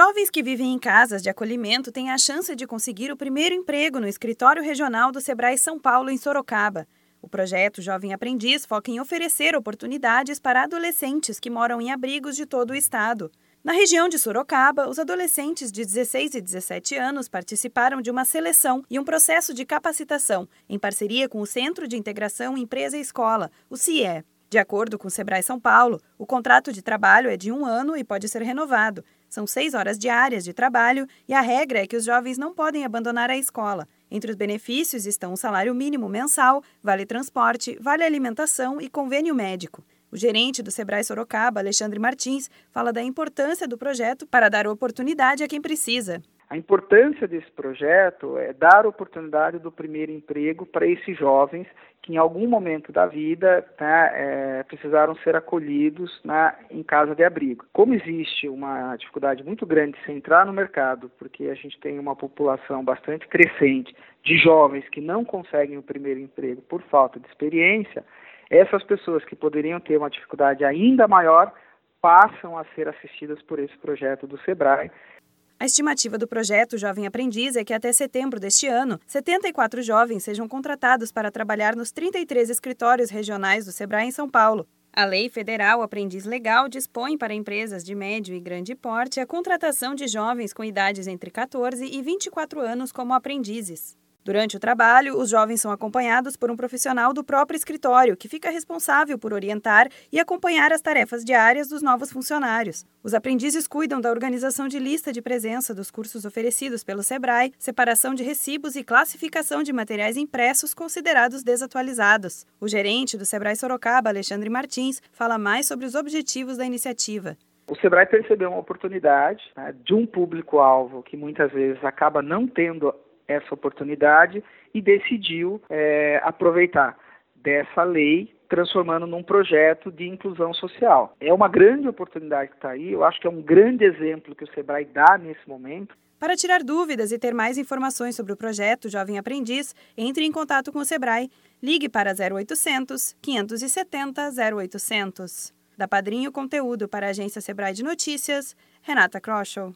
Jovens que vivem em casas de acolhimento têm a chance de conseguir o primeiro emprego no escritório regional do Sebrae São Paulo, em Sorocaba. O projeto Jovem Aprendiz foca em oferecer oportunidades para adolescentes que moram em abrigos de todo o estado. Na região de Sorocaba, os adolescentes de 16 e 17 anos participaram de uma seleção e um processo de capacitação, em parceria com o Centro de Integração Empresa-Escola, o CIE. De acordo com o Sebrae São Paulo, o contrato de trabalho é de um ano e pode ser renovado. São seis horas diárias de trabalho e a regra é que os jovens não podem abandonar a escola. Entre os benefícios estão o salário mínimo mensal, vale transporte, vale alimentação e convênio médico. O gerente do Sebrae Sorocaba, Alexandre Martins, fala da importância do projeto para dar oportunidade a quem precisa. A importância desse projeto é dar oportunidade do primeiro emprego para esses jovens que em algum momento da vida né, é, precisaram ser acolhidos na, em casa de abrigo. Como existe uma dificuldade muito grande de se entrar no mercado, porque a gente tem uma população bastante crescente de jovens que não conseguem o primeiro emprego por falta de experiência, essas pessoas que poderiam ter uma dificuldade ainda maior passam a ser assistidas por esse projeto do SEBRAE a estimativa do projeto Jovem Aprendiz é que até setembro deste ano, 74 jovens sejam contratados para trabalhar nos 33 escritórios regionais do Sebrae em São Paulo. A Lei Federal Aprendiz Legal dispõe para empresas de médio e grande porte a contratação de jovens com idades entre 14 e 24 anos como aprendizes. Durante o trabalho, os jovens são acompanhados por um profissional do próprio escritório, que fica responsável por orientar e acompanhar as tarefas diárias dos novos funcionários. Os aprendizes cuidam da organização de lista de presença dos cursos oferecidos pelo SEBRAE, separação de recibos e classificação de materiais impressos considerados desatualizados. O gerente do SEBRAE Sorocaba, Alexandre Martins, fala mais sobre os objetivos da iniciativa. O Sebrae percebeu uma oportunidade né, de um público-alvo que muitas vezes acaba não tendo essa oportunidade e decidiu é, aproveitar dessa lei transformando num projeto de inclusão social. É uma grande oportunidade que está aí, eu acho que é um grande exemplo que o Sebrae dá nesse momento. Para tirar dúvidas e ter mais informações sobre o projeto Jovem Aprendiz, entre em contato com o Sebrae. Ligue para 0800 570 0800. Da Padrinho Conteúdo para a agência Sebrae de Notícias, Renata Kroschel.